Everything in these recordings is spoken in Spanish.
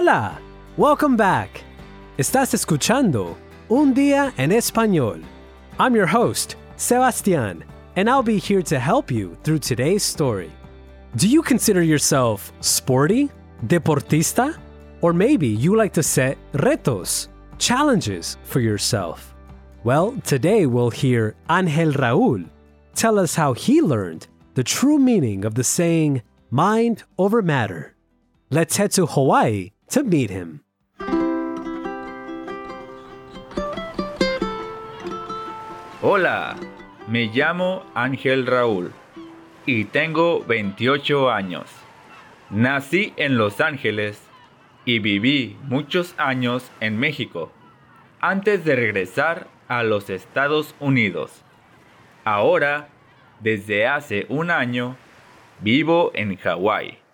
Hola! Welcome back! Estás escuchando Un Día en Español. I'm your host, Sebastian, and I'll be here to help you through today's story. Do you consider yourself sporty, deportista, or maybe you like to set retos, challenges for yourself? Well, today we'll hear Angel Raul tell us how he learned the true meaning of the saying mind over matter. Let's head to Hawaii Hola, me llamo Ángel Raúl y tengo 28 años. Nací en Los Ángeles y viví muchos años en México antes de regresar a los Estados Unidos. Ahora, desde hace un año, vivo en Hawái.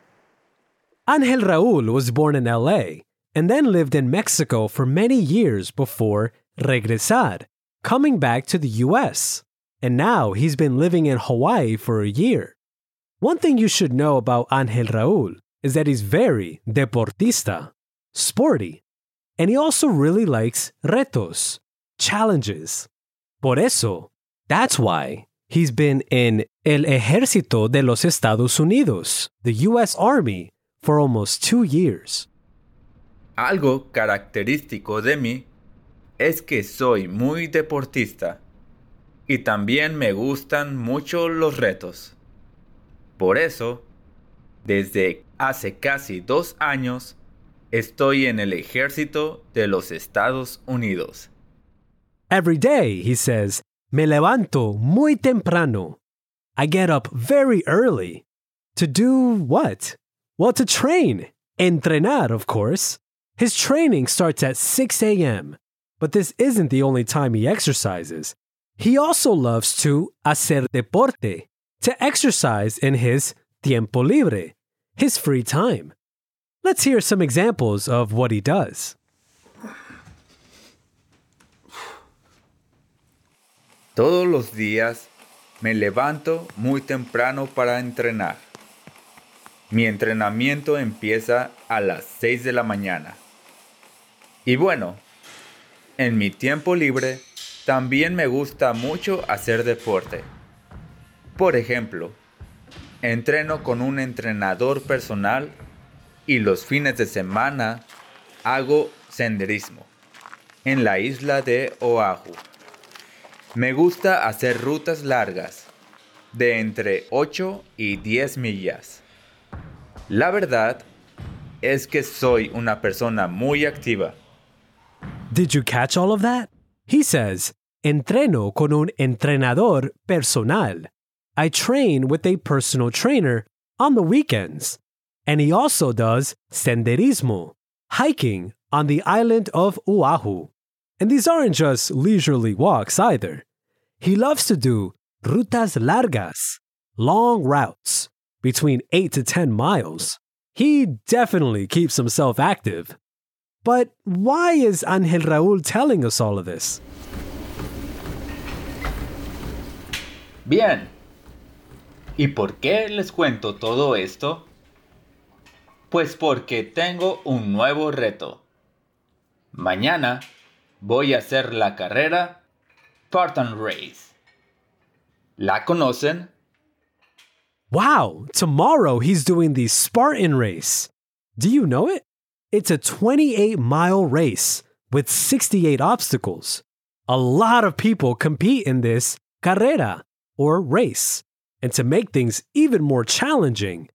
Angel Raul was born in LA and then lived in Mexico for many years before regresar, coming back to the US. And now he's been living in Hawaii for a year. One thing you should know about Angel Raul is that he's very deportista, sporty, and he also really likes retos, challenges. Por eso, that's why he's been in El Ejército de los Estados Unidos, the US Army, for almost two years. Algo característico de mí es que soy muy deportista y también me gustan mucho los retos. Por eso, desde hace casi dos años, estoy en el ejército de los Estados Unidos. Every day, he says, me levanto muy temprano. I get up very early. To do what? Well, to train. Entrenar, of course. His training starts at 6 a.m., but this isn't the only time he exercises. He also loves to hacer deporte, to exercise in his tiempo libre, his free time. Let's hear some examples of what he does. Todos los días me levanto muy temprano para entrenar. Mi entrenamiento empieza a las 6 de la mañana. Y bueno, en mi tiempo libre también me gusta mucho hacer deporte. Por ejemplo, entreno con un entrenador personal y los fines de semana hago senderismo en la isla de Oahu. Me gusta hacer rutas largas de entre 8 y 10 millas. La verdad es que soy una persona muy activa. Did you catch all of that? He says, entreno con un entrenador personal. I train with a personal trainer on the weekends. And he also does senderismo, hiking on the island of Oahu. And these aren't just leisurely walks either. He loves to do rutas largas, long routes between 8 to 10 miles. He definitely keeps himself active. But why is Angel Raúl telling us all of this? Bien. ¿Y por qué les cuento todo esto? Pues porque tengo un nuevo reto. Mañana voy a hacer la carrera Spartan Race. ¿La conocen? Wow, tomorrow he's doing the Spartan race. Do you know it? It's a 28 mile race with 68 obstacles. A lot of people compete in this carrera or race. And to make things even more challenging,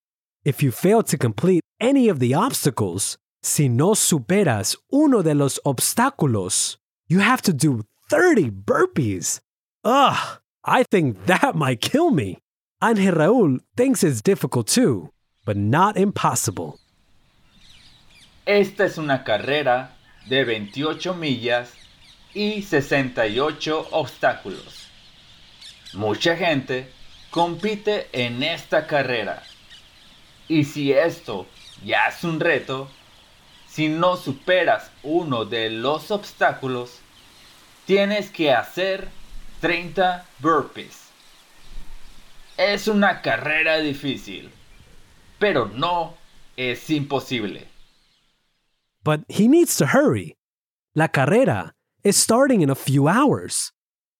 if you fail to complete any of the obstacles, si no superas uno de los obstáculos, you have to do 30 burpees. Ugh, I think that might kill me. Angel Raúl thinks it's difficult too, but not impossible. Esta es una carrera de 28 millas y 68 obstáculos. Mucha gente compite en esta carrera. Y si esto ya es un reto, si no superas uno de los obstáculos, tienes que hacer 30 burpees. Es una carrera difícil, pero no es imposible. but he needs to hurry. La carrera is starting in a few hours.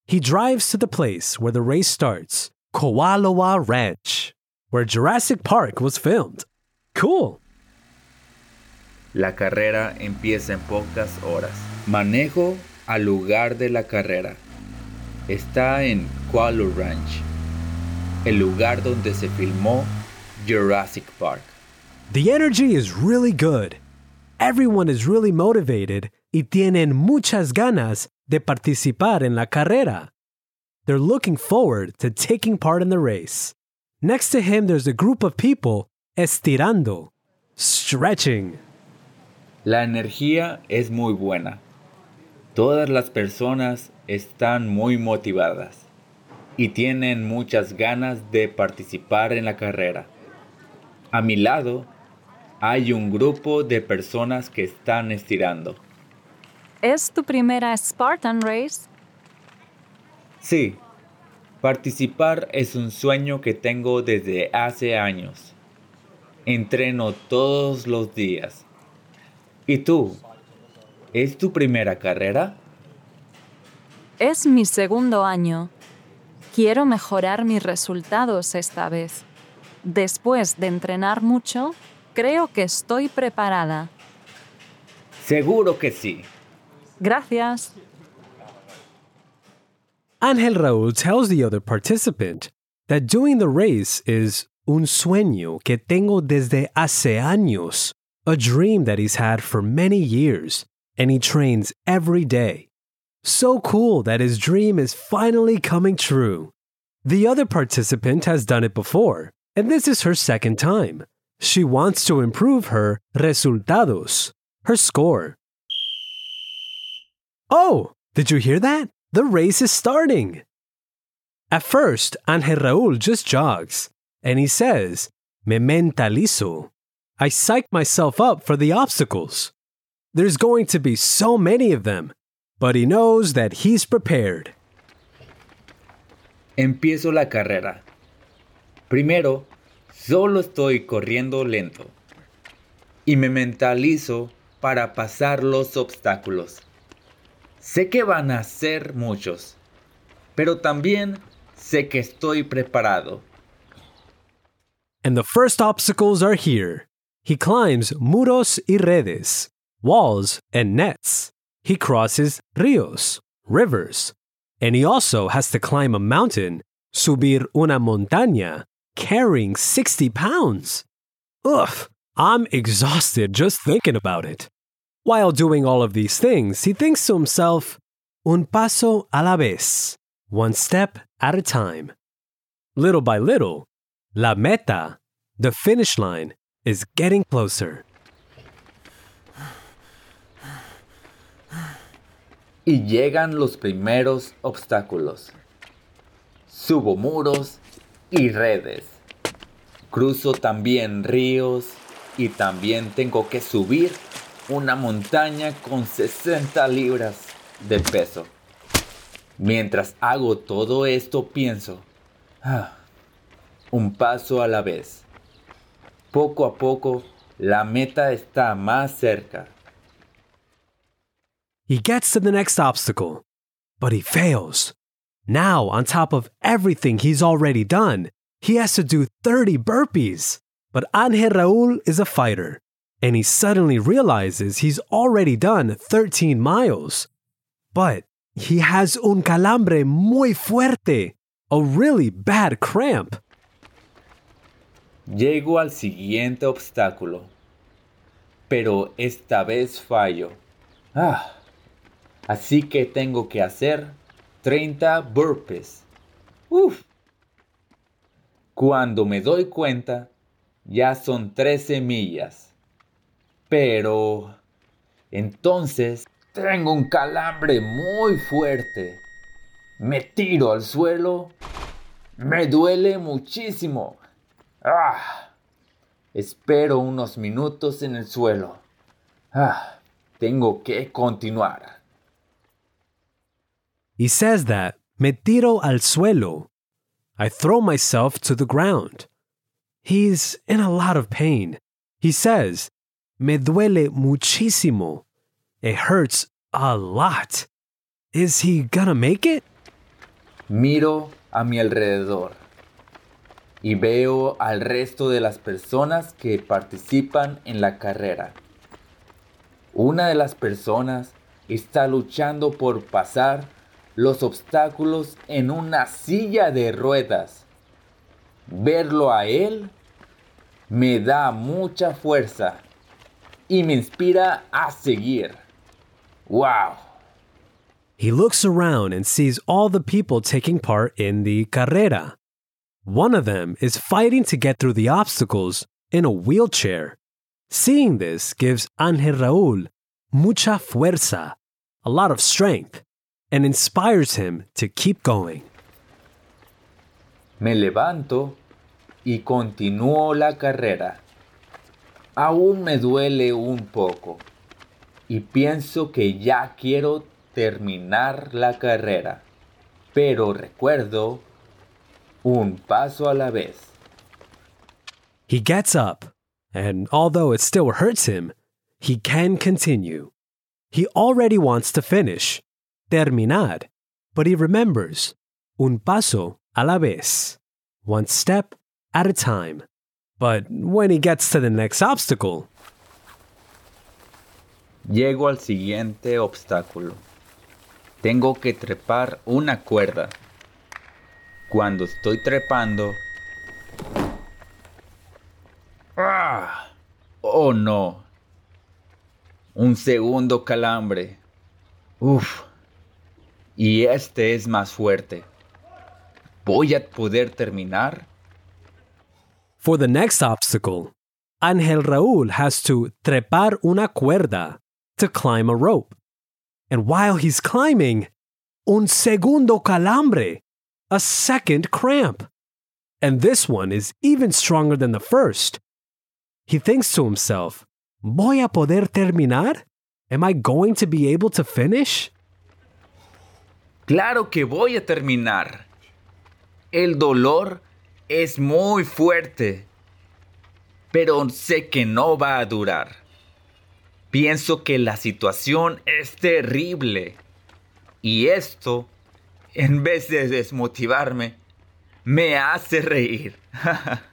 He drives to the place where the race starts, Koalawa Ranch, where Jurassic Park was filmed. Cool. La carrera empieza en pocas horas. Manejo al lugar de la carrera. Está en Koala Ranch, el lugar donde se filmó Jurassic Park. The energy is really good. Everyone is really motivated y tienen muchas ganas de participar en la carrera. They're looking forward to taking part in the race. Next to him, there's a group of people estirando, stretching. La energía es muy buena. Todas las personas están muy motivadas y tienen muchas ganas de participar en la carrera. A mi lado hay un grupo de personas que están estirando. ¿Es tu primera Spartan Race? Sí, participar es un sueño que tengo desde hace años. Entreno todos los días. ¿Y tú? ¿Es tu primera carrera? Es mi segundo año. Quiero mejorar mis resultados esta vez. Después de entrenar mucho, creo que estoy preparada. Seguro que sí. Gracias. Angel Raúl tells the other participant that doing the race is un sueño que tengo desde hace años, a dream that he's had for many years, and he trains every day. So cool that his dream is finally coming true. The other participant has done it before, and this is her second time. She wants to improve her resultados, her score. Oh, did you hear that? The race is starting. At first, Angel Raúl just jogs, and he says, Me mentalizo. I psych myself up for the obstacles. There's going to be so many of them, but he knows that he's prepared. Empiezo la carrera. Primero, solo estoy corriendo lento y me mentalizo para pasar los obstáculos. Sé que van a ser muchos, pero también sé que estoy preparado. And the first obstacles are here. He climbs muros y redes, walls and nets. He crosses ríos, rivers, and he also has to climb a mountain, subir una montaña, carrying 60 pounds. Ugh, I'm exhausted just thinking about it. While doing all of these things, he thinks to himself, un paso a la vez, one step at a time. Little by little, la meta, the finish line, is getting closer. Y llegan los primeros obstáculos. Subo muros y redes. Cruzo también ríos y también tengo que subir una montaña con 60 libras de peso. Mientras hago todo esto pienso, ah, un paso a la vez. Poco a poco la meta está más cerca. He gets to the next obstacle, but he fails. Now, on top of everything he's already done, he has to do 30 burpees. But Angel Raúl is a fighter, and he suddenly realizes he's already done 13 miles. But he has un calambre muy fuerte, a really bad cramp. Llego al siguiente obstáculo, pero esta vez fallo. Ah, así que tengo que hacer 30 burpees. Uf. Cuando me doy cuenta, ya son 13 millas. Pero entonces tengo un calambre muy fuerte. Me tiro al suelo. Me duele muchísimo. Ah. Espero unos minutos en el suelo. Ah. Tengo que continuar. He says that, me tiro al suelo. I throw myself to the ground. He's in a lot of pain. He says, Me duele muchísimo. It hurts a lot. Is he gonna make it? Miro a mi alrededor y veo al resto de las personas que participan en la carrera. Una de las personas está luchando por pasar los obstáculos en una silla de ruedas. Verlo a él me da mucha fuerza y me inspira a seguir. ¡Wow! He looks around and sees all the people taking part in the carrera. One of them is fighting to get through the obstacles in a wheelchair. Seeing this gives Angel Raul mucha fuerza, a lot of strength, and inspires him to keep going. Me levanto y continúo la carrera. Aún me duele un poco y pienso que ya quiero terminar la carrera, pero recuerdo un paso a la vez. He gets up, and although it still hurts him, he can continue. He already wants to finish, terminar, but he remembers un paso a la vez, one step at a time. But when he gets to the next obstacle, Llego al siguiente obstáculo. Tengo que trepar una cuerda. Cuando estoy trepando... ¡Ah! ¡Oh no! Un segundo calambre. Uf. Y este es más fuerte. ¿Voy a poder terminar? for the next obstacle, Angel Raul has to trepar una cuerda to climb a rope. And while he's climbing, un segundo calambre, a second cramp. And this one is even stronger than the first. He thinks to himself, ¿Voy a poder terminar? Am I going to be able to finish? Claro que voy a terminar. El dolor es muy fuerte, pero sé que no va a durar. Pienso que la situación es terrible y esto, en vez de desmotivarme, me hace reír.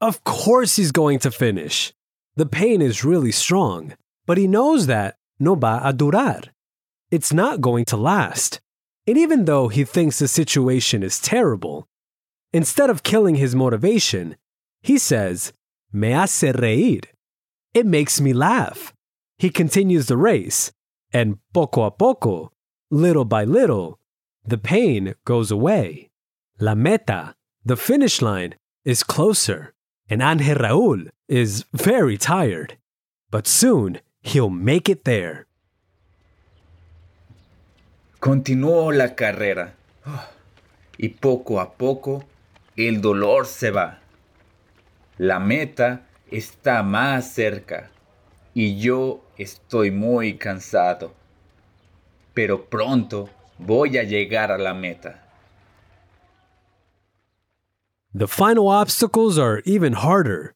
Of course he's going to finish. The pain is really strong, but he knows that no va a durar. It's not going to last. And even though he thinks the situation is terrible, instead of killing his motivation, he says, Me hace reír. It makes me laugh. He continues the race, and poco a poco, little by little, the pain goes away. La meta, the finish line, is closer, and Angel Raul is very tired. But soon he'll make it there. Continúo la carrera y poco a poco el dolor se va. La meta está más cerca y yo estoy muy cansado. Pero pronto voy a llegar a la meta. The final obstacles are even harder,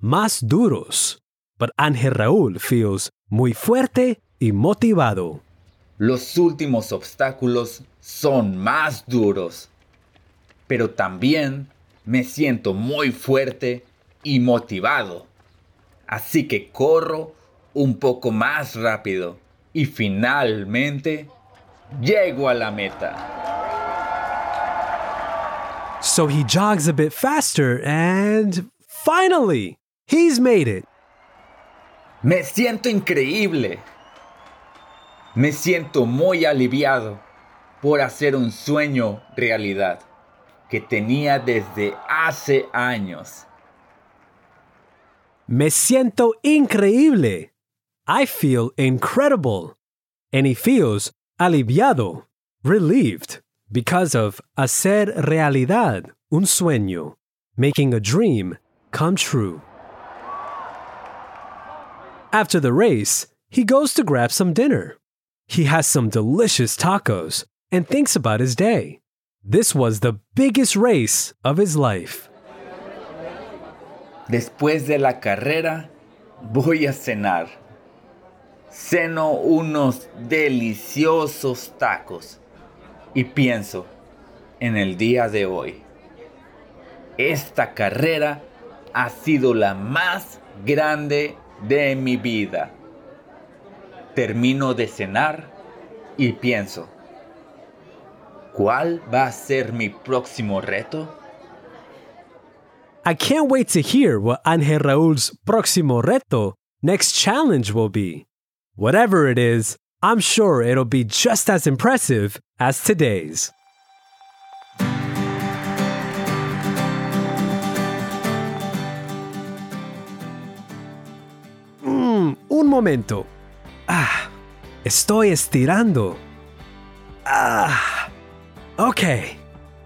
más duros, but Angel Raúl feels muy fuerte y motivado. Los últimos obstáculos son más duros, pero también me siento muy fuerte y motivado. Así que corro un poco más rápido y finalmente llego a la meta. So he jogs a bit faster and finally, he's made it. Me siento increíble. Me siento muy aliviado por hacer un sueño realidad que tenía desde hace años. Me siento increíble. I feel incredible. And he feels aliviado, relieved, because of hacer realidad un sueño, making a dream come true. After the race, he goes to grab some dinner. He has some delicious tacos and thinks about his day. This was the biggest race of his life. Después de la carrera, voy a cenar. Ceno unos deliciosos tacos y pienso en el día de hoy. Esta carrera ha sido la más grande de mi vida. Termino de cenar y pienso, ¿cuál va a ser mi próximo reto? I can't wait to hear what Ángel Raúl's próximo reto, next challenge will be. Whatever it is, I'm sure it'll be just as impressive as today's. Mm, un momento. Ah, estoy estirando. Ah, okay.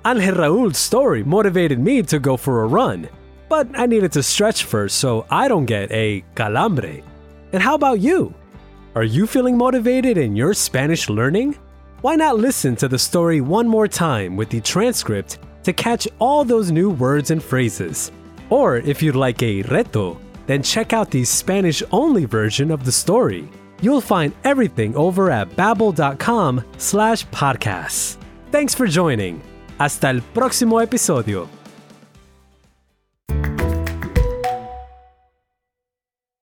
Ángel Raúl's story motivated me to go for a run, but I needed to stretch first so I don't get a calambre. And how about you? Are you feeling motivated in your Spanish learning? Why not listen to the story one more time with the transcript to catch all those new words and phrases? Or if you'd like a reto, then check out the Spanish only version of the story. You'll find everything over at babbel.com slash podcasts. Thanks for joining. Hasta el próximo episodio.